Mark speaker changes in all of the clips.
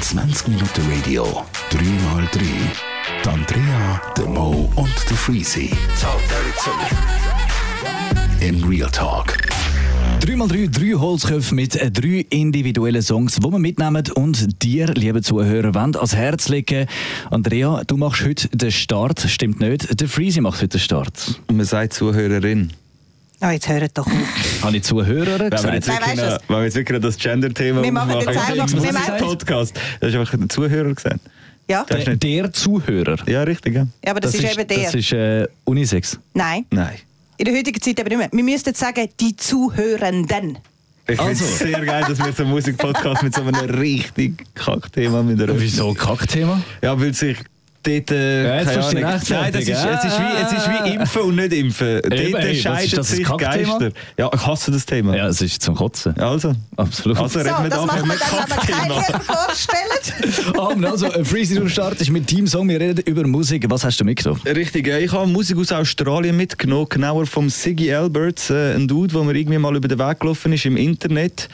Speaker 1: 20 Minuten Radio, 3x3. Die Andrea, der Mo und der Freezy. In Real Talk.
Speaker 2: 3x3, drei Holzköpfe mit äh, drei individuellen Songs, die wir mitnehmen und dir, liebe Zuhörer, wollen ans Herz legen. Andrea, du machst heute den Start, stimmt nicht? Der Freezy macht heute den Start.
Speaker 3: Man sagt Zuhörerin.
Speaker 4: Oh, jetzt hört doch auf.
Speaker 2: Habe ich Zuhörer
Speaker 3: Wenn wir
Speaker 2: gesagt?
Speaker 3: jetzt wirklich, noch, wenn wir jetzt wirklich das Gender-Thema
Speaker 4: Wir machen jetzt
Speaker 3: aufmachen,
Speaker 4: einfach- wir machen-
Speaker 3: Podcast, das ist einfach der Zuhörer gesagt.
Speaker 4: Ja?
Speaker 3: Das ist
Speaker 2: Der,
Speaker 3: nicht-
Speaker 2: der Zuhörer.
Speaker 3: Ja, richtig, ja.
Speaker 4: ja, aber das, ist, eben der.
Speaker 2: Das ist äh, Unisex.
Speaker 4: Nein,
Speaker 3: Nein.
Speaker 4: in der heutigen Zeit eben nicht mehr. Wir müssten jetzt sagen, die Zuhörenden.
Speaker 3: Ich finde
Speaker 2: Also.
Speaker 3: es sehr geil, dass wir so einen Musikpodcast mit so einem richtig Kackthema mit einer
Speaker 2: Wieso Kackthema?
Speaker 3: Ja, weil sich dort. Äh,
Speaker 2: Ja,
Speaker 3: keine Ahnung. Nein, das ist, es, ist wie, es ist wie Impfen und nicht Impfen. Dort
Speaker 2: ey,
Speaker 3: scheiden
Speaker 2: das,
Speaker 3: sich? Geister. Ja, ich hasse das Thema.
Speaker 2: Ja, es ist zum Kotzen.
Speaker 3: Also,
Speaker 2: Absolut.
Speaker 3: also
Speaker 4: So,
Speaker 3: reden wir
Speaker 4: das
Speaker 3: da
Speaker 4: machen
Speaker 3: einfach
Speaker 4: wir
Speaker 3: mit
Speaker 4: dann aber keine
Speaker 3: Kackthema.
Speaker 4: vorstellen.
Speaker 2: Ah, also, äh, Freezy, du startest mit Teamsong. Wir reden über Musik. Was hast du mitgenommen?
Speaker 3: Richtig, ich habe Musik aus Australien mitgenommen, genauer vom Siggy Alberts, äh, ein Dude, der mir irgendwie mal über den Weg gelaufen ist im Internet.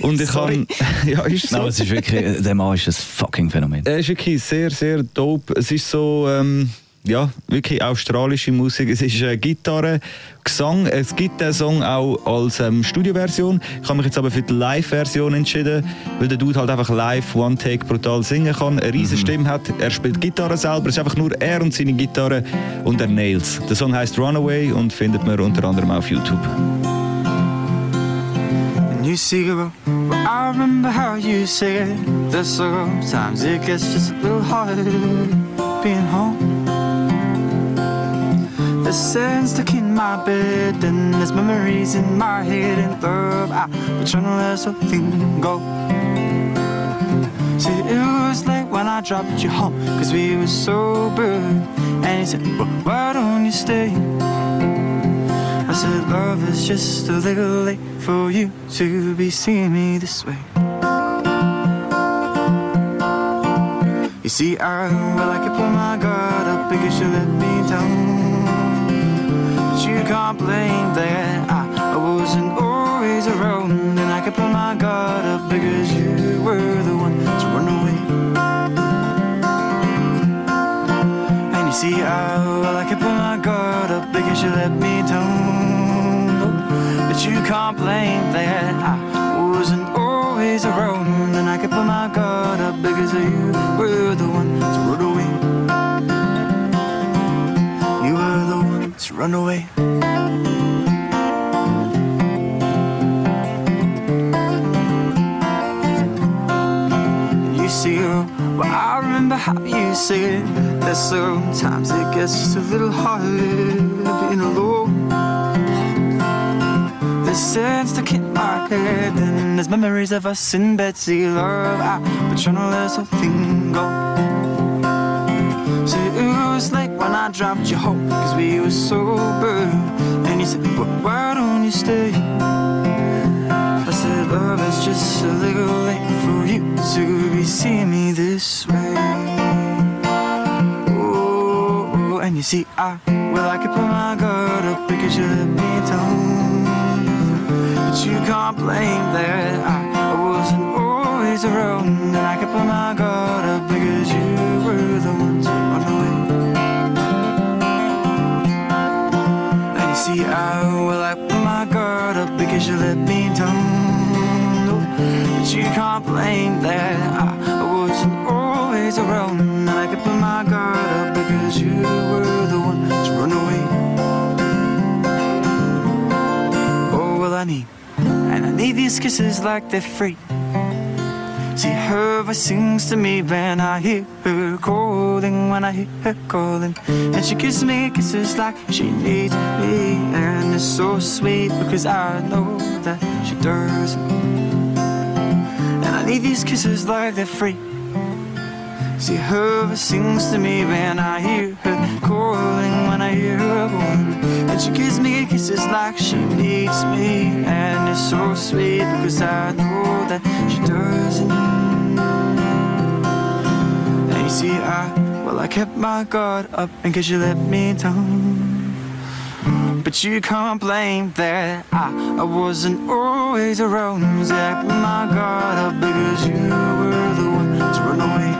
Speaker 3: Und ich habe, ja, ist so.
Speaker 2: Nein, es ist wirklich, äh, der Mann ist ein fucking Phänomen.
Speaker 3: Er ist wirklich sehr, sehr dope. Es ist so, ähm, ja, wirklich australische Musik. Es ist äh, Gitarre, Gesang. Es gibt den Song auch als ähm, Studioversion. Ich habe mich jetzt aber für die Live-Version entschieden, weil der Dude halt einfach live One-Take brutal singen kann, eine riesige Stimme hat. Er spielt Gitarre selber. Es ist einfach nur er und seine Gitarre und er nails. Der Song heißt Runaway und findet man unter anderem auf YouTube.
Speaker 5: And you see, girl, well, I remember how you said that sometimes it gets just a little harder home. The sand's stuck in my bed, and there's memories in my head, and love, I was trying to let something go. See, it was late when I dropped you home, cause we were sober. And he said, well, why don't you stay? I said, love is just a little late for you to be seeing me this way. You see, I well, I guard up because you let me down. But you can't blame that. I, wasn't always around, and I could pull my guard up because you were the one to run away. And you see, I well, I could put my guard up because you let me down. But you can't blame that. I wasn't always around, and I could put my guard up because you were the one one to run away. And you see, well, I remember how you said that sometimes it gets just a little harder being alone. There's sand stuck in my head, and there's memories of us in bed. See, love, I've been trying to let something go. I dropped you home, cause we were sober. And you said, well, why don't you stay? I said, love, it's just a little late for you to be seeing me this way. Oh, and you see, I, well, I could put my guard up because you let me down. But you can't blame that. I, I wasn't always around, and I could put my guard up because you were the one see, I, well, I put my guard up because you let me down. But you can't blame that. I, I wasn't always around, and I could put my guard up because you were the one to run away. Oh, well, I need, and I need these kisses like they're free. See, her voice sings to me when I hear her calling, when I hear her calling. And she gives me kisses like she needs me. And it's so sweet because I know that she doesn't. And I need these kisses like they're free. See, her sings to me when I hear her calling, when I hear her calling. And she gives me kisses like she needs me. And it's so sweet because I know that she doesn't. See, I, well, I kept my guard up in case you let me down. But you can't blame that I, I wasn't always around. Was like, my guard up because you were the one to run away.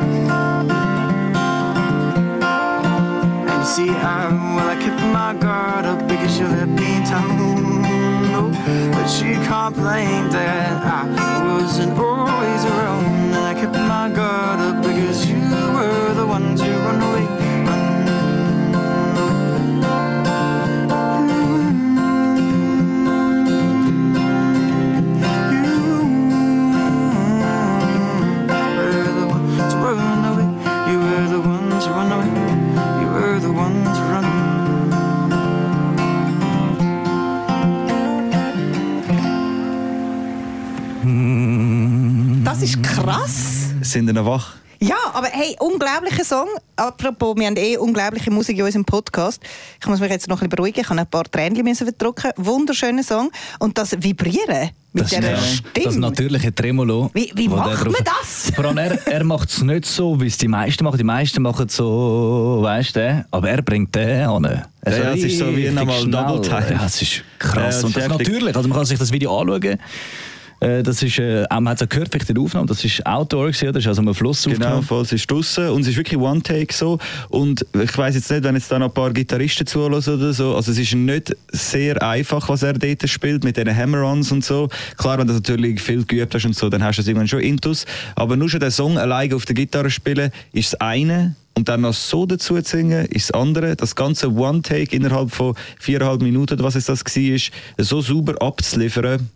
Speaker 5: And you see, I, well, I kept my guard up because you let me down. No, but you can't blame that I wasn't always around. I kept my guard up because you were the one to run away. You were the one to run away. You were the one to run
Speaker 4: Das ist krass.
Speaker 3: Sind ihr noch wach?
Speaker 4: Ja, aber hey, unglaublicher Song. Apropos, wir haben eh unglaubliche Musik in unserem Podcast. Ich muss mich jetzt noch ein bisschen beruhigen. Ich habe ein paar müssen verdrücken. Wunderschöner Song. Und das Vibrieren mit
Speaker 2: Das,
Speaker 4: dieser
Speaker 2: ja,
Speaker 4: Stimme.
Speaker 2: das natürliche Tremolo.
Speaker 4: Wie- wie macht
Speaker 2: drauf-
Speaker 4: man das?
Speaker 2: Vor allem, er, er macht es nicht so, wie es die meisten machen. Die meisten machen es so, weißt du, aber er bringt den an. Also
Speaker 3: Ja, es ist so wie nochmal
Speaker 2: schnell.
Speaker 3: Double Time.
Speaker 2: Ja, es ist
Speaker 3: Ja,
Speaker 2: krass.
Speaker 3: es
Speaker 2: Und
Speaker 3: ist
Speaker 2: das
Speaker 3: heftig.
Speaker 2: natürlich, also man kann sich das Video anschauen. Äh, Das ist, äh, man hat es gehört, vielleicht in der Aufnahme, das ist Outdoor, gewesen, das ist also am Fluss
Speaker 3: Genau,
Speaker 2: aufgenommen.
Speaker 3: voll, es ist draussen und es ist wirklich One-Take so. Und ich weiß jetzt nicht, wenn jetzt da noch ein paar Gitarristen zuhören oder so, also es ist nicht sehr einfach, was er dort spielt, mit diesen Hammer-Ons und so. Klar, wenn du das natürlich viel geübt hast und so, dann hast du es irgendwann schon intus. Aber nur schon den Song alleine auf der Gitarre spielen, ist das eine. Und dann noch so dazu zu singen, ist das andere. Das ganze One-Take innerhalb von viereinhalb Minuten, was es das war, so sauber abzuliefern,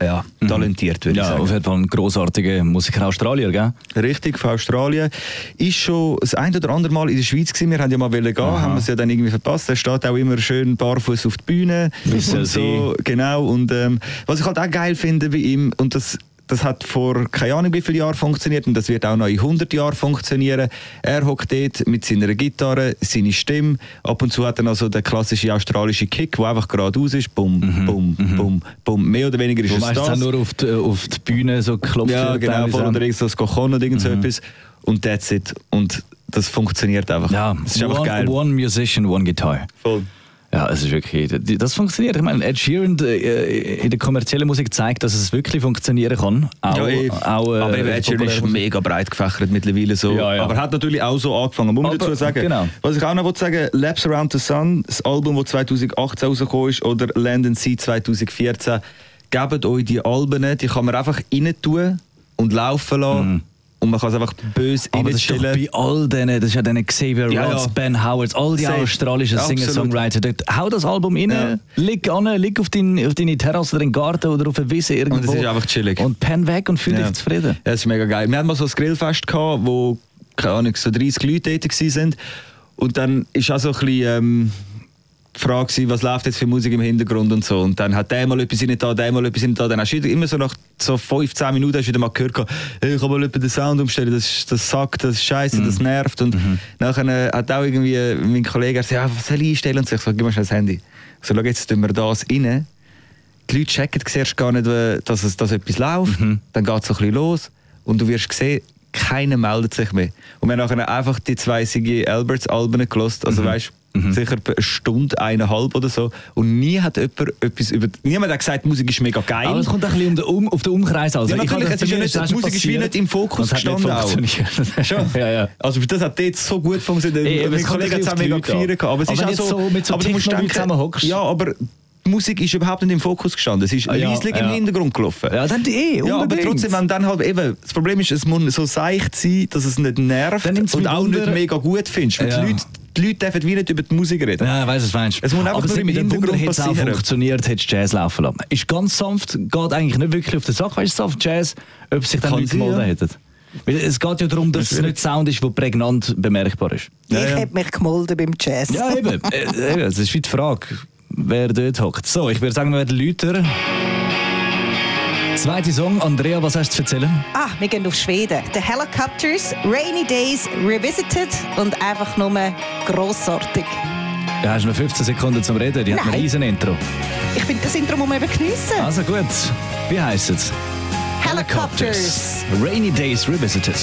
Speaker 3: ja, talentiert, würde ich
Speaker 2: Ja,
Speaker 3: sagen.
Speaker 2: auf jeden Fall ein grossartiger Musiker Australier, gell?
Speaker 3: Richtig, von Australien. Ist schon das ein oder andere Mal in der Schweiz gewesen. Wir haben ja mal gehen, haben wir es ja dann irgendwie verpasst. Er steht auch immer schön barfuß auf der Bühne.
Speaker 2: Soll
Speaker 3: und so, genau. Und ähm, was ich halt auch geil finde bei ihm, und das das hat vor keine Ahnung wie viele Jahren funktioniert und das wird auch noch in 100 Jahren funktionieren. Er hockt dort mit seiner Gitarre, seine Stimme. Ab und zu hat er noch so den klassischen australischen Kick, der einfach geradeaus ist. Bum, bum, bum, bum. Mehr oder weniger ist
Speaker 2: Wo
Speaker 3: es das.
Speaker 2: nur auf die, auf die Bühne so geklopft
Speaker 3: Ja, genau, voll oder irgend so das Kochen oder irgend so etwas. Und that's it. Und das funktioniert einfach.
Speaker 2: Ja,
Speaker 3: das ist einfach
Speaker 2: one,
Speaker 3: geil.
Speaker 2: one musician, one guitar.
Speaker 3: Voll.
Speaker 2: Ja, es ist wirklich, das funktioniert. Ich meine, Ed Sheeran äh, in der kommerziellen Musik zeigt, dass es wirklich funktionieren kann. Auch,
Speaker 3: ja, eh.
Speaker 2: auch, äh,
Speaker 3: aber Ed Sheeran ist mega breit gefächert mittlerweile so.
Speaker 2: Ja, ja.
Speaker 3: Aber hat natürlich auch so angefangen, muss man dazu sagen.
Speaker 2: genau.
Speaker 3: Was ich auch noch wollte sagen, Laps Around the Sun, das Album, das 2018 rausgekommen ist, oder Land and Sea 2014, gebt euch die Alben, die kann man einfach rein tun und laufen lassen. Und man kann es einfach böse.
Speaker 2: Aber das ist bei all denen, das ist ja denen Xavier
Speaker 3: Ja,
Speaker 2: Rhodes,
Speaker 3: ja.
Speaker 2: Ben Howard, all die
Speaker 3: Safe.
Speaker 2: australischen. Singer-Songwriter. Hau das Album rein,
Speaker 3: Ja.
Speaker 2: leg an, leg auf, dein, auf deine Terrasse oder in den Garten oder auf eine Wiese irgendwo.
Speaker 3: Und es ist einfach chillig.
Speaker 2: Und pen weg und fühl dich zufrieden.
Speaker 3: Ja, das ist mega geil. Wir hatten mal so ein Grillfest, gehabt, wo keine Ahnung, so 30 Leute dort waren. Und dann ist auch so ein bisschen ähm, Frage, gewesen, was läuft jetzt für Musik im Hintergrund und so. Und dann hat der mal etwas nicht da, der mal etwas nicht da. Dann hast du immer so nach so 15 Minuten hast du wieder mal gehört, hey, ich kann mal den Sound umstellen, das, das sagt, das ist scheiße, das nervt. Und nachher äh, hat auch irgendwie mein Kollege gesagt, ja, was soll ich einstellen? Und so, ich so, gib mir schnell das Handy. Ich so, schau, jetzt tun wir das rein die Leute checken zuerst gar nicht, äh, dass, es, dass etwas läuft. Dann geht es so ein bisschen los und du wirst sehen, keiner meldet sich mehr. Und wir haben nachher einfach die zwei Siggy Alberts Alben gelost, also weißt sicher eine Stunde, eineinhalb oder so. Und nie hat jemand etwas über. Niemand hat gesagt, die Musik ist mega geil.
Speaker 2: Aber es kommt ein bisschen um den auf den Umkreis. Also
Speaker 3: Ja,
Speaker 2: ich
Speaker 3: natürlich, es ist ja nicht- die Musik ist wie nicht im Fokus gestanden auch.
Speaker 2: funktioniert.
Speaker 3: Schon.
Speaker 2: ja, ja.
Speaker 3: Also das hat dort so gut funktioniert.
Speaker 2: Ey,
Speaker 3: mein Kollege hat es auch mega gefeiert. Aber es
Speaker 2: Aber
Speaker 3: ist auch so,
Speaker 2: jetzt so mit so
Speaker 3: aber du musst denken, ja, aber die Musik ist überhaupt nicht im Fokus gestanden. Es ist
Speaker 2: Ah, ja,
Speaker 3: leislich im
Speaker 2: ja.
Speaker 3: Hintergrund gelaufen.
Speaker 2: Ja, dann eh,
Speaker 3: Ja, aber
Speaker 2: unbedingt.
Speaker 3: trotzdem, wenn dann halt eben, das Problem ist, es muss so seicht sein, dass es nicht nervt und auch
Speaker 2: Wunder-
Speaker 3: nicht mega gut findest. Weil
Speaker 2: Ja.
Speaker 3: die, Leute, die Leute dürfen wie nicht über die Musik reden.
Speaker 2: Ja, ich weiss, was du meinst.
Speaker 3: Es muss einfach
Speaker 2: Aber
Speaker 3: nur im
Speaker 2: mit dem Wunder
Speaker 3: Hintergrund
Speaker 2: hätte es auch
Speaker 3: passieren.
Speaker 2: funktioniert, hättest Jazz laufen lassen. Ist ganz sanft, geht eigentlich nicht wirklich auf den Sack, weißt du, auf Jazz, ob sich dann
Speaker 3: Kann
Speaker 2: Leute
Speaker 3: ja.
Speaker 2: hätten. Weil es geht ja darum, dass es nicht Sound ist, der prägnant bemerkbar ist.
Speaker 3: Ja,
Speaker 4: ich
Speaker 3: ja.
Speaker 4: hätte mich gemolden beim Jazz.
Speaker 2: Ja, eben. äh, eben. Es ist wie die Frage, wer dort hockt. So, ich würde sagen, wir werden Leute. Zweiter Song. Andrea, was hast du zu erzählen?
Speaker 4: Ah, wir gehen auf Schweden. The Helicopters, Rainy Days Revisited und einfach nur grossartig.
Speaker 2: Du hast noch 15 Sekunden zum Reden. Die hat ein
Speaker 4: Nein.
Speaker 2: riesen Intro.
Speaker 4: Ich finde, das Intro muss man eben geniessen.
Speaker 2: Also gut. Wie heisst es?
Speaker 4: Helicopters.
Speaker 2: Rainy Days Revisited.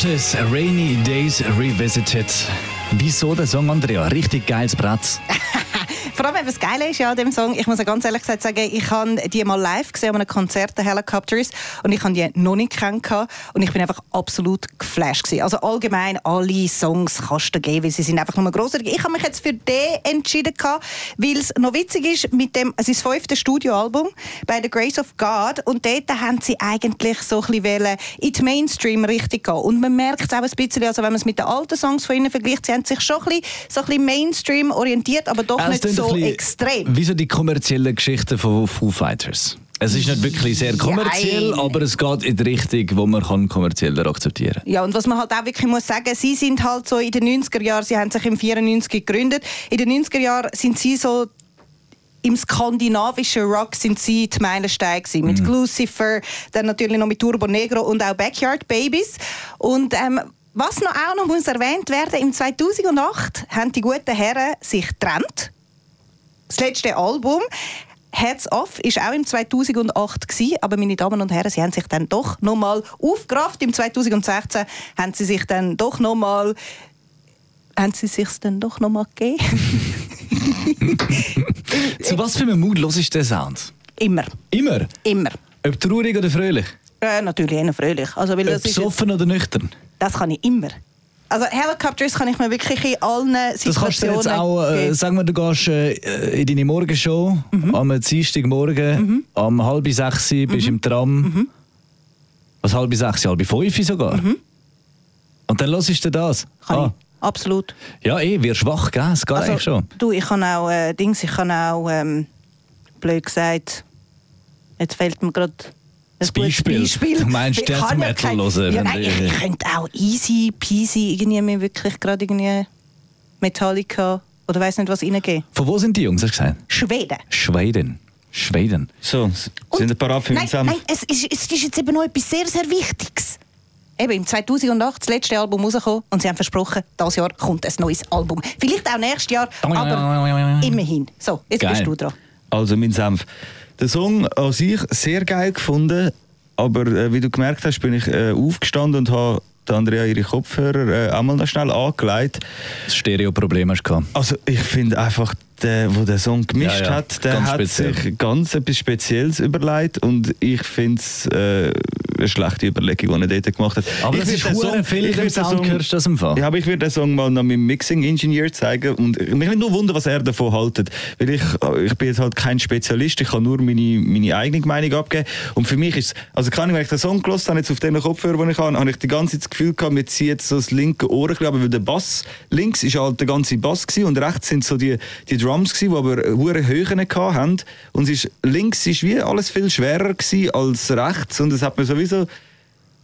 Speaker 2: Helicopters, Rainy Days Revisited. Wieso der Song, Andrea? Richtig geiles Brett.
Speaker 4: Vor allem, was geil ist ja an dem Song, ich muss ja ganz ehrlich gesagt sagen, ich habe die mal live gesehen an einem Konzert der Helicopters und ich habe die noch nicht kennengelernt und ich bin einfach absolut geflasht gewesen. Also allgemein alle Songs kannst du geben, weil sie sind einfach nur grossartig. Ich habe mich jetzt für den entschieden weil es noch witzig ist mit dem, es ist das fünfte Studioalbum bei The Grace of God und dort haben sie eigentlich so ein bisschen in die Mainstream richtig gehen und man merkt es auch ein bisschen, also wenn man es mit den alten Songs von ihnen vergleicht, sie haben sich schon ein bisschen, so ein bisschen Mainstream orientiert, aber doch
Speaker 2: Also,
Speaker 4: nicht so
Speaker 2: bisschen
Speaker 4: extrem.
Speaker 2: Wie so die kommerziellen Geschichten von Foo Fighters. Es ist nicht wirklich sehr kommerziell,
Speaker 4: Jein.
Speaker 2: aber es geht in die Richtung, wo man kann kommerzieller akzeptieren kann.
Speaker 4: Ja, und was man halt auch wirklich muss sagen, sie sind halt so in den 90er Jahren, sie haben sich im 94 gegründet. In den 90er Jahren sind sie so im skandinavischen Rock sind sie die Meilensteine gewesen. Mit Lucifer, dann natürlich noch mit Turbo Negro und auch Backyard Babies. Und ähm, was noch auch noch muss erwähnt werden, im 2008 haben die guten Herren sich getrennt. Das letzte Album Heads Off ist auch im 2008 gewesen, aber meine Damen und Herren, sie haben sich dann doch noch mal aufgerafft. Im 2016 haben sie sich dann doch noch mal haben sie sich dann doch noch mal gegeben.
Speaker 2: Zu was für einem Mut los ist der Sound?
Speaker 4: Immer,
Speaker 2: Immer.
Speaker 4: immer.
Speaker 2: Ob traurig oder fröhlich?
Speaker 4: Äh, natürlich eher fröhlich. Also, weil
Speaker 2: Ob
Speaker 4: das, ist,
Speaker 2: besoffen oder nüchtern?
Speaker 4: das kann ich immer. Also Helicopters kann ich mir wirklich in allen
Speaker 2: Das kannst du
Speaker 4: Situationen
Speaker 2: jetzt auch, äh, sagen wir, du gehst äh, in deine Morgenshow
Speaker 4: Mhm.
Speaker 2: am Dienstagmorgen, am halb sechs
Speaker 4: Mhm.
Speaker 2: bist im Tram. Was halb sechs, halb fünf sogar. Und dann hörst du das.
Speaker 4: Mhm. Kann
Speaker 2: Ah.
Speaker 4: ich. Absolut.
Speaker 2: Ja, eh, wirst schwach, gell? Es geht
Speaker 4: Also,
Speaker 2: eigentlich schon.
Speaker 4: Du, ich kann auch äh, Dings, ich kann auch ähm, blöd gesagt. Jetzt fällt mir gerade ein
Speaker 2: Das
Speaker 4: gutes
Speaker 2: Beispiel. Du meinst
Speaker 4: Ich
Speaker 2: Death Metal hören,
Speaker 4: Ja, nein, ich, ich könnte auch easy peasy irgendwie mir wirklich gerade irgendwie Metallica oder weiß nicht was reingeben.
Speaker 2: Von wo sind die Jungs, hast du gesagt?
Speaker 4: Schweden.
Speaker 2: Schweden. Schweden.
Speaker 3: So, sind ein paar meinen Senf?
Speaker 4: nein, es ist, es ist jetzt eben noch etwas sehr, sehr Wichtiges. Eben im 2008 das letzte Album rausgekommen und sie haben versprochen, dieses Jahr kommt ein neues Album. Vielleicht auch nächstes Jahr, aber immerhin. So, jetzt
Speaker 2: Geil.
Speaker 4: bist du dran.
Speaker 3: Also mein Senf. Den Song an sich sehr geil gefunden, aber äh, wie du gemerkt hast, bin ich äh, aufgestanden und habe Andrea ihre Kopfhörer äh, auch mal noch schnell angelegt.
Speaker 2: Das Stereoproblem hast du gehabt.
Speaker 3: Also ich finde einfach, der, wo der Song gemischt
Speaker 2: Ja, ja,
Speaker 3: hat, der
Speaker 2: ganz
Speaker 3: hat
Speaker 2: speziell.
Speaker 3: sich ganz etwas Spezielles überlegt und ich finde es äh, eine schlechte Überlegung, die er dort gemacht hat.
Speaker 2: Aber
Speaker 3: ich
Speaker 2: das ist verdammt viel
Speaker 3: ich den
Speaker 2: Sound, hörst das im Fall?
Speaker 3: Ja, aber ich würde den Song mal noch meinem Mixing-Ingenieur zeigen und mich nicht nur wundern, was er davon haltet, weil ich, ich bin jetzt halt kein Spezialist, ich kann nur meine, meine eigene Meinung abgeben und für mich ist, also kann ich, wenn ich den Song gehört habe, jetzt auf den Kopfhörer, den ich habe, habe ich die ganze Zeit das Gefühl gehabt, mir zieht so das linke Ohr, aber weil der Bass, links ist halt der ganze Bass gewesen, und rechts sind so die, die Drums gewesen, die aber hohe Höhen hatten und es ist, links ist wie alles viel schwerer gewesen als rechts und es hat mir sowieso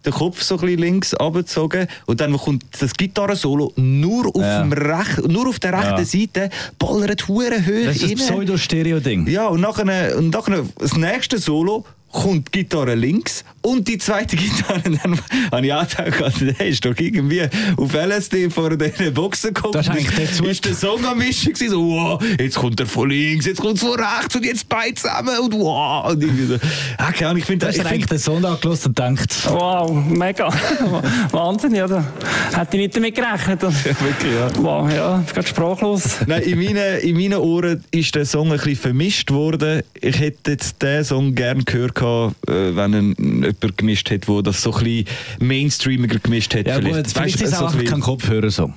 Speaker 3: den Kopf so ein bisschen links abgezogen und dann kommt das Gitarrensolo nur auf,
Speaker 2: Ja.
Speaker 3: dem Rech nur auf der rechten
Speaker 2: Ja.
Speaker 3: Seite, ballert hure hoch
Speaker 2: Das ist das Pseudo-Stereo-Ding.
Speaker 3: Ja, und nachher, und nachher das nächste Solo kommt die Gitarre links und die zweite Gitarre. Dann habe ich auch gedacht, der ist doch irgendwie auf LSD vor diesen Boxen gekommen.
Speaker 2: Das ist eigentlich der Zug-
Speaker 3: ist der Song am Mischen gewesen, so, wow, jetzt kommt er von links, jetzt kommt er von rechts und jetzt beide zusammen und wow. Und irgendwie so. Ah, keine Ahnung, ich finde ich
Speaker 2: dir eigentlich
Speaker 3: find,
Speaker 2: den Song angelassen und gedacht,
Speaker 6: Wow, mega. Wahnsinn, ja. Da hätte ich nicht damit gerechnet. Und,
Speaker 3: wirklich, ja.
Speaker 6: wow, ja, ich bin gerade sprachlos.
Speaker 3: Nein, in meinen, in meinen Ohren ist der Song ein bisschen vermischt worden. Ich hätte jetzt den Song gerne gehört, gehabt, äh, wenn ihn jemand gemischt hätte, der das so ein bisschen mainstreamiger gemischt hätte.
Speaker 2: ja gut,
Speaker 3: Weißt
Speaker 2: vielleicht
Speaker 3: du,
Speaker 2: ist es
Speaker 3: so
Speaker 2: auch
Speaker 3: ein bisschen-
Speaker 2: kein Kopfhörer-Song.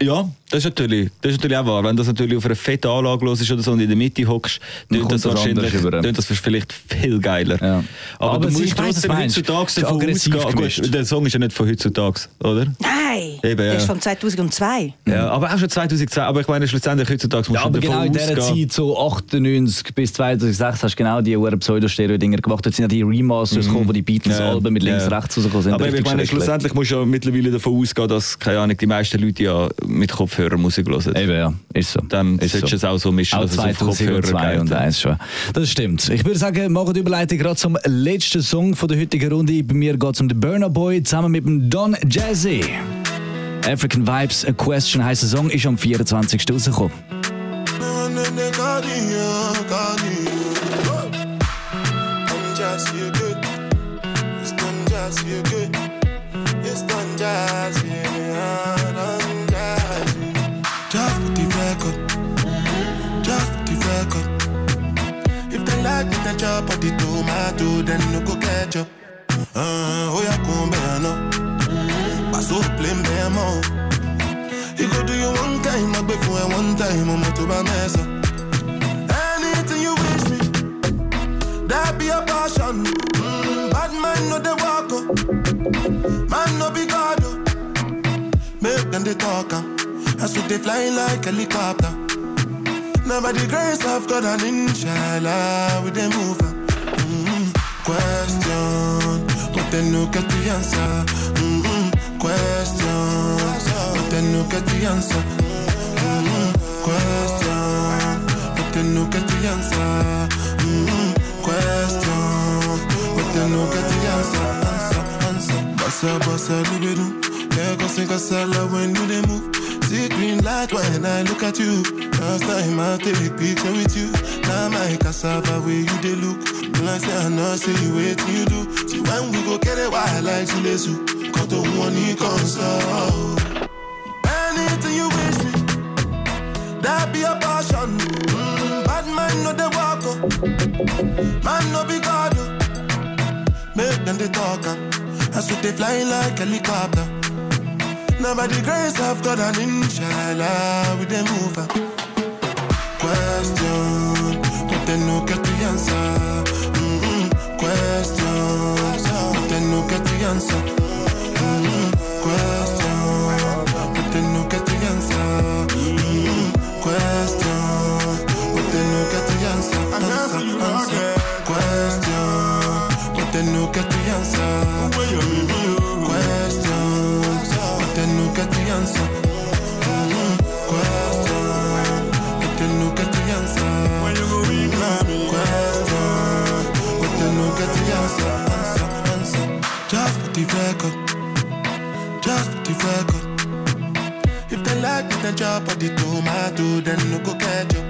Speaker 3: Ja, das ist, natürlich, das ist natürlich auch wahr. Wenn das natürlich auf einer fetten Anlage los ist oder so und in der Mitte hockst,
Speaker 2: Dann
Speaker 3: das
Speaker 2: kommt das
Speaker 3: wahrscheinlich
Speaker 2: anders über.
Speaker 3: tönt das vielleicht viel geiler.
Speaker 2: Ja.
Speaker 3: Aber,
Speaker 2: Aber
Speaker 3: du musst trotzdem
Speaker 2: du
Speaker 3: heutzutage
Speaker 2: Ist
Speaker 3: davon ausgehen. Gut, der Song ist ja nicht von heutzutage, oder?
Speaker 4: Nein,
Speaker 3: Eben,
Speaker 4: der
Speaker 3: ja.
Speaker 4: ist von 2002.
Speaker 3: Ja, aber auch schon 2010. Aber ich meine, schlussendlich heutzutage musst
Speaker 2: Ja,
Speaker 3: du
Speaker 2: aber
Speaker 3: davon
Speaker 2: genau in dieser. Zeit, so 98 bis 2006, hast du genau die Uhren Pseudo-Stereo-Dinger gemacht. Jetzt sind ja die Remasters gekommen, wo die Beatles-Alben mit links, rechts rausgekommen sind.
Speaker 3: Aber ich meine, schlussendlich musst du ja mittlerweile davon ausgehen, dass keine Ahnung, die meisten Leute ja mit Kopfhörern Musik hören.
Speaker 2: Eben, ja, ist so.
Speaker 3: Dann
Speaker 2: ist
Speaker 3: solltest du es auch so mischen,
Speaker 2: Auch
Speaker 3: dass es auf
Speaker 2: 2002
Speaker 3: Kopfhörer
Speaker 2: und
Speaker 3: geht.
Speaker 2: eins schon. Das stimmt. Ich würde sagen, machen die Überleitung gerade zum letzten Song von der heutigen Runde. Bei mir geht es um den Burner Boy zusammen mit dem Don Jazzy. African Vibes, A Question heisst der Song, ist am 24. rausgekommen.
Speaker 7: it's done jazzy, yeah, chop the tomato, then no go catch up. Uh, oh yeah, come up. You go do you one time, I be one time, I'm to my mess up. Anything you wish me, that be a passion. Mm, bad man no they walk up, man no be God. Make them they talk that's what they fly like a helicopter. Now by the grace of God and inshallah we they move am. Mm, question, but they no get the answer. Mm, question, but they no get the answer. Mm, question, but they no get the answer. Mm, question, but they no get the answer. Answer, answer. Bossa, bossa, do they do? Lagos and Casala when do they move? See green light when I look at you. First time I take picture with you. Now my cassava where you they look. I say I know, you wait till you do. See when we go get it wild like Chilesu. Cut the one you console. Anything you wish me, that be a passion. Mm, bad man no they walk up. Man no be God. oh. Make them they talk am. That's what they fly like helicopter. Now by the grace of God and inshallah we they move am. Question, but they no get the answer. Mm-mm. Question, but they no get the answer. Mm-mm. Question, but they no get the answer. Mm-mm. Question, but they no get the answer. Answer, answer. Question, but they no get the answer. Mm-mm. Question, nunca estoy answer. Answer. When you go in. Question, answer. Answer, answer. Just just. If they like me, then chop all the tomato, then no go catch you.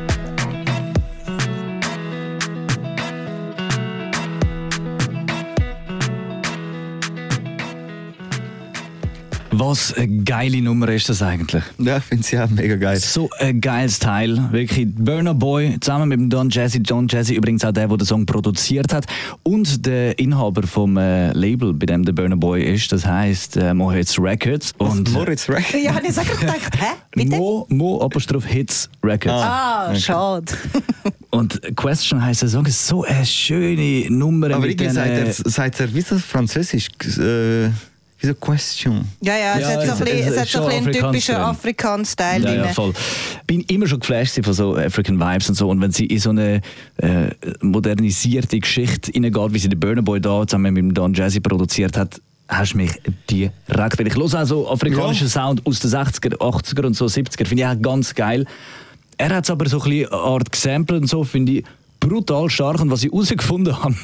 Speaker 2: Was eine geile Nummer ist das eigentlich?
Speaker 3: Ja, ich finde sie auch mega geil.
Speaker 2: So ein geiles Teil. Wirklich. Burner Boy zusammen mit dem Don Jazzy. Don Jazzy übrigens auch der, der den Song produziert hat. Und der Inhaber vom äh, Label, bei dem der Burner Boy ist. Das heisst äh, Mo Hits Records. Und
Speaker 3: Moritz Record.
Speaker 4: Ja, ich habe gedacht, hä? Bitte?
Speaker 2: Mo, Mo Apostroph Hits Records.
Speaker 4: Ah, schade.
Speaker 2: Und Question heisst der Song ist so eine schöne Nummer.
Speaker 3: Aber irgendwie sagt
Speaker 2: äh,
Speaker 3: er, sagt er, wie ist das Französisch? Äh, wie so Question.
Speaker 4: Ja, ja, es
Speaker 2: Ja,
Speaker 4: hat so ein bisschen, typischen
Speaker 2: Afrikaans
Speaker 4: Afrikaans-Style
Speaker 2: Ja, ja,
Speaker 4: drin.
Speaker 2: voll. Bin immer schon geflasht von so African Vibes und so. Und wenn sie in so eine äh, modernisierte Geschichte hineingeht, wie sie den Burner Boy da zusammen mit dem Don Jazzy produziert hat, hast du mich direkt. Weil ich höre auch so afrikanischen Sound aus den 60er, 80er und so 70er. Finde ich auch ganz geil. Er hat es aber so ein bisschen eine Art gesampelt und so, finde ich brutal stark. Und was ich herausgefunden habe,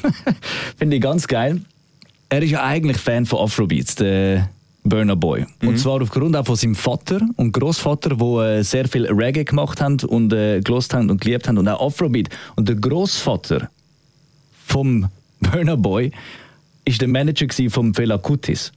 Speaker 2: finde ich ganz geil. Er ist ja eigentlich Fan von Afrobeats, der Burner Boy. Und zwar aufgrund auch von seinem Vater und Großvater, die äh, sehr viel Reggae gemacht haben und äh, gelost haben und geliebt haben und auch Afrobeat. Und der Großvater vom Burner Boy ist der Manager vom Fela Kutis.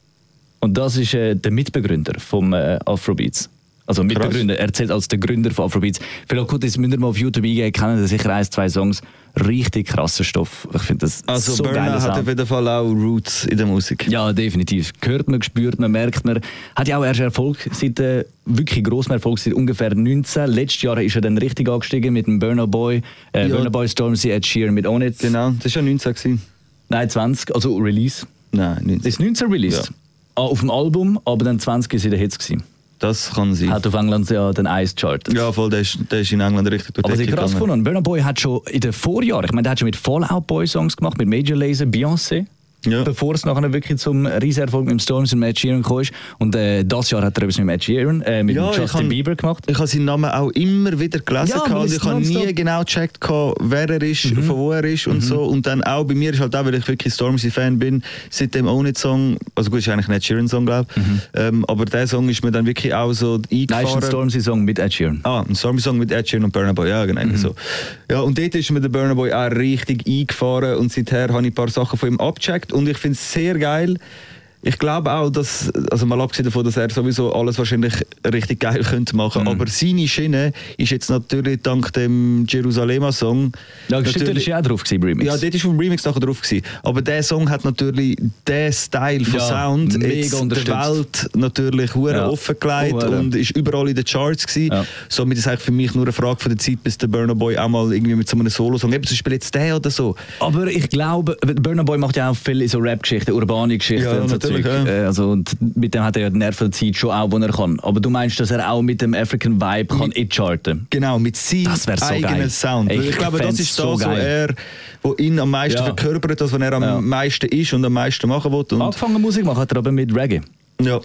Speaker 2: Und das ist äh, der Mitbegründer vom äh, Afrobeats. Also Mitbegründer, er zählt als der Gründer von Afrobeats. Fela Kutis müsst ihr mal auf YouTube eingehen, kennen ihr sicher ein, zwei Songs. Richtig krasser Stoff. Ich finde das
Speaker 3: Also
Speaker 2: so
Speaker 3: Burner
Speaker 2: geiler
Speaker 3: hat
Speaker 2: Sound.
Speaker 3: auf jeden Fall auch Roots in der Musik.
Speaker 2: Ja, definitiv. Hört man, spürt man, merkt man. Hat ja auch erst Erfolg seit, äh, wirklich grossen Erfolg seit ungefähr 19. Letztes Jahr ist er dann richtig angestiegen mit dem Burner Boy, äh,
Speaker 3: Ja.
Speaker 2: Burner Boy Stormzy, Ed Sheeran mit On It.
Speaker 3: Genau, das war ja 19. Gewesen.
Speaker 2: Nein, 20, also Release.
Speaker 3: Nein, 19.
Speaker 2: Ist 19 released?
Speaker 3: Ja.
Speaker 2: Ah, auf dem Album, aber dann 20 ist in den Hits gewesen.
Speaker 3: Das kann sein.
Speaker 2: Hat auf England ja den Ice Chart.
Speaker 3: Ja, voll, der ist, der ist in England richtig durch
Speaker 2: Aber was ich krass gefunden Burner Boy hat schon in den Vorjahren, ich meine, der hat schon mit Fallout Boy Songs gemacht, mit Major Lazer, Beyoncé.
Speaker 3: Ja.
Speaker 2: Bevor es nachher wirklich zum Riesenerfolg mit dem Storms und Matt Sheeran ist. Und äh, das Jahr hat er etwas mit Matt Sheeran, äh, mit
Speaker 3: Ja,
Speaker 2: Justin
Speaker 3: kann-
Speaker 2: Bieber gemacht.
Speaker 3: Ich habe seinen Namen auch immer wieder gelesen.
Speaker 2: Ja, liest
Speaker 3: ich habe nie genau gecheckt, wer er ist,
Speaker 2: Mhm.
Speaker 3: von wo er ist und so. Und dann auch bei mir ist halt auch, weil ich wirklich Stormzy-Fan bin, seit dem Own It Song, also gut, ist eigentlich nicht Sheeran Song, glaube ich. Ähm, aber der Song ist mir dann wirklich auch so
Speaker 2: Mhm. Nein, ist ein
Speaker 3: eingefahren.
Speaker 2: Stormzy-Song mit Ed Sheeran.
Speaker 3: Ah, ein Stormy-Song mit Ed Sheeran und Burna Boy, ja genau
Speaker 2: Mhm.
Speaker 3: so. Ja, und dort ist mir der Burna Boy auch richtig eingefahren und seither habe ich ein paar Sachen von ihm abgecheckt und ich finde es sehr geil, Ich glaube auch, dass, also mal abgesehen davon, dass er sowieso alles wahrscheinlich richtig geil könnte machen,
Speaker 2: Mhm.
Speaker 3: aber seine Schiene ist jetzt natürlich dank dem Jerusalema-Song
Speaker 2: Ja, stimmt, das war ja auch drauf gewesen, Remix.
Speaker 3: Ja, dort ist vom Remix nachher drauf gewesen. Aber der Song hat natürlich den Style von
Speaker 2: Ja,
Speaker 3: Sound
Speaker 2: mega
Speaker 3: jetzt der. Welt natürlich
Speaker 2: Ja.
Speaker 3: offengelegt
Speaker 2: Oh, hure.
Speaker 3: und ist überall in den Charts gewesen.
Speaker 2: Ja.
Speaker 3: Somit ist es eigentlich für mich nur eine Frage von der Zeit, bis der Burner Boy auch mal irgendwie mit so einem Solo-Song, eben zum Beispiel jetzt der oder so.
Speaker 2: Aber ich glaube, Burner Boy macht ja auch viele so Rap-Geschichten, urbane Geschichten
Speaker 3: Ja,
Speaker 2: und so
Speaker 3: natürlich, ja.
Speaker 2: Äh, Also, und mit dem hat er ja die Nerven der Zeit schon auch, wo er kann. Aber du meinst, dass er auch mit dem African Vibe kann in-charten?
Speaker 3: Genau, mit seinem
Speaker 2: so
Speaker 3: eigenen
Speaker 2: geil.
Speaker 3: Sound.
Speaker 2: Ey,
Speaker 3: ich
Speaker 2: ich
Speaker 3: glaube, das ist
Speaker 2: so
Speaker 3: das, wo
Speaker 2: geil.
Speaker 3: er wo ihn am meisten
Speaker 2: Ja.
Speaker 3: verkörpert, das, was er am
Speaker 2: Ja.
Speaker 3: meisten ist und am meisten machen will. Und
Speaker 2: Angefangen Musik machen hat er aber mit Reggae.
Speaker 3: Ja.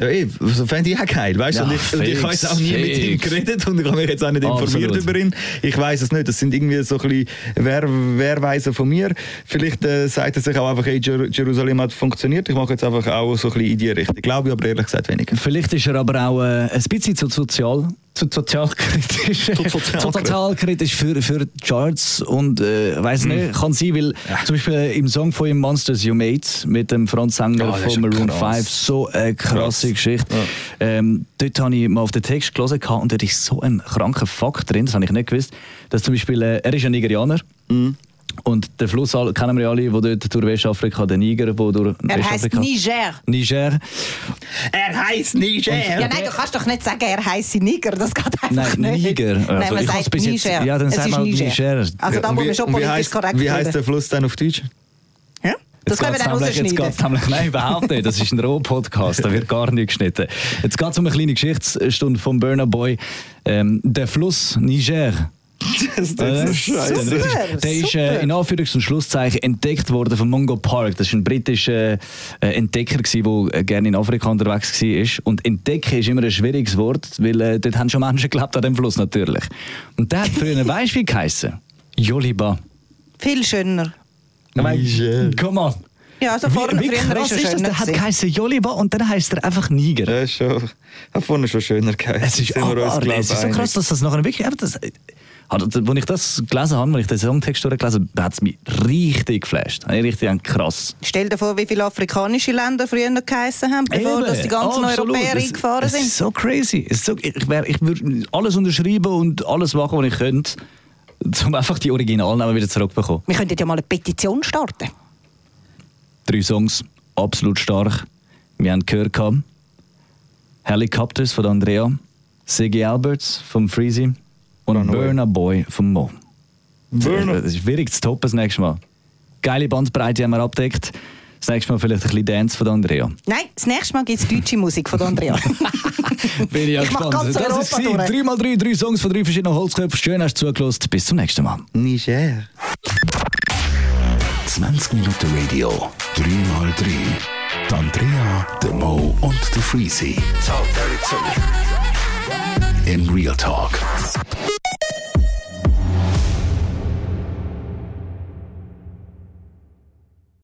Speaker 3: Ja, eh, so fände ich auch geil, weißt du?
Speaker 2: Ja,
Speaker 3: und ich, und ich habe jetzt auch nie mit ihm
Speaker 2: fix.
Speaker 3: geredet und ich habe mich jetzt auch nicht informiert
Speaker 2: Absolut.
Speaker 3: über ihn. Ich weiß es nicht. Das sind irgendwie so ein bisschen Wehrweisen von mir. Vielleicht äh, sagt er sich auch einfach, hey, Jer Jerusalem hat funktioniert. Ich mache jetzt einfach auch so ein bisschen in die Richtung. Glaube ich aber ehrlich gesagt weniger.
Speaker 2: Vielleicht ist er aber auch äh, ein bisschen zu sozial. Zu sozialkritisch.
Speaker 3: Zu sozialkritisch.
Speaker 2: Für, für Charts und äh, weiß
Speaker 3: Hm.
Speaker 2: nicht, kann sein, weil zum Beispiel äh, im Song von ihm Monsters You Made mit dem Frontsänger
Speaker 3: Ja,
Speaker 2: von Maroon
Speaker 3: krass.
Speaker 2: 5 so eine krasse
Speaker 3: Krass.
Speaker 2: Geschichte. Ähm, dort habe ich mal auf den Text gelesen und dort ist so ein kranker Fakt drin, das habe ich nicht gewusst, dass zum Beispiel, äh, er ist ein Nigerianer
Speaker 3: Mhm.
Speaker 2: Und den Fluss kennen wir ja alle, wo dort durch Westafrika, den Niger, wo durch
Speaker 4: Er heißt
Speaker 2: Westafrika...
Speaker 4: Niger.
Speaker 2: Niger.
Speaker 3: Er heißt Niger!
Speaker 4: Ja, nein, du kannst doch nicht sagen, er heißt Niger. Das geht einfach
Speaker 2: Nein,
Speaker 4: nicht.
Speaker 2: Niger.
Speaker 4: Nein,
Speaker 2: Also,
Speaker 4: man
Speaker 2: ich hab's
Speaker 4: sagt
Speaker 2: bis jetzt-
Speaker 4: Niger.
Speaker 2: ja, dann
Speaker 4: es
Speaker 2: sag
Speaker 4: ist
Speaker 2: mal
Speaker 4: Niger.
Speaker 2: Niger.
Speaker 4: Also da
Speaker 3: Und
Speaker 4: muss man schon
Speaker 3: und
Speaker 4: politisch
Speaker 3: heißt,
Speaker 4: korrekt
Speaker 3: wie heißt der Fluss dann auf Deutsch?
Speaker 4: Ja? Das können wir dann
Speaker 2: nämlich- Jetzt
Speaker 4: rausschneiden.
Speaker 2: geht's nämlich, nein, überhaupt nicht. Das ist ein Roh-Podcast, da wird gar nicht geschnitten. Jetzt geht es um eine kleine Geschichtsstunde vom Burner Boy. Ähm, der Fluss Niger.
Speaker 3: Das ist
Speaker 2: Äh,
Speaker 3: scheiße.
Speaker 2: richtig- Der ist äh,
Speaker 4: super.
Speaker 2: in Anführungs- und Schlusszeichen entdeckt worden von Mungo Park. Das ist ein britischer äh, Entdecker, der äh, gerne in Afrika unterwegs war. Und entdecken ist immer ein schwieriges Wort, weil äh, dort haben schon Menschen gelebt an dem Fluss natürlich. Und der hat früher, weißt du wie geheißen? Joliba.
Speaker 4: Viel schöner.
Speaker 2: Komm on.
Speaker 4: Ja, also vorne,
Speaker 2: wie, wie
Speaker 4: früher
Speaker 2: krass
Speaker 4: ist er
Speaker 2: ist das? Der hat geheißen Joliba und dann heisst er einfach Niger.
Speaker 3: Ja, ist schon. Hat vorne schon schöner geheißen.
Speaker 2: Es ist,
Speaker 3: glaub
Speaker 2: es ist so krass, dass das nachher wirklich. Das, also, als ich das gelesen habe, als ich den Songtext durchgelesen habe, hat es mich richtig geflasht. Habe ich richtig gedacht, krass.
Speaker 4: Stell dir vor, wie viele afrikanische Länder früher noch geheissen haben, bevor
Speaker 2: Eben,
Speaker 4: dass die ganzen
Speaker 2: absolut.
Speaker 4: Europäer
Speaker 2: Es-
Speaker 4: eingefahren
Speaker 2: Es
Speaker 4: sind.
Speaker 2: ist so crazy. Ist so, ich wär, ich würde alles unterschreiben und alles machen, was ich könnte, um einfach die Originalnamen wieder zurückzubekommen.
Speaker 4: Wir könnten ja mal eine Petition starten.
Speaker 2: Drei Songs, absolut stark. Wir haben gehört, Helicopters von Andrea, Siggy Alberts vom Freezy und. Burner Boy vom Mo.
Speaker 3: Burner.
Speaker 2: Das ist schwierig zu toppen das nächste Mal. Geile Bandbreite haben wir abdeckt. Das nächste Mal vielleicht ein bisschen Dance von Andrea.
Speaker 4: Nein, das nächste Mal gibt es deutsche Musik von Andrea.
Speaker 2: Bin ich ja
Speaker 4: Ich mach
Speaker 2: gespannt.
Speaker 4: ganz
Speaker 2: Das ist sie.
Speaker 4: durch.
Speaker 2: 3 mal 3 drei Songs von drei verschiedenen Holzköpfen. Schön hast du zugelassen. Bis zum nächsten Mal.
Speaker 3: Niger.
Speaker 1: 20 Minuten Radio, 3x3. Die Andrea, der Mo und der Freezy. In Real Talk.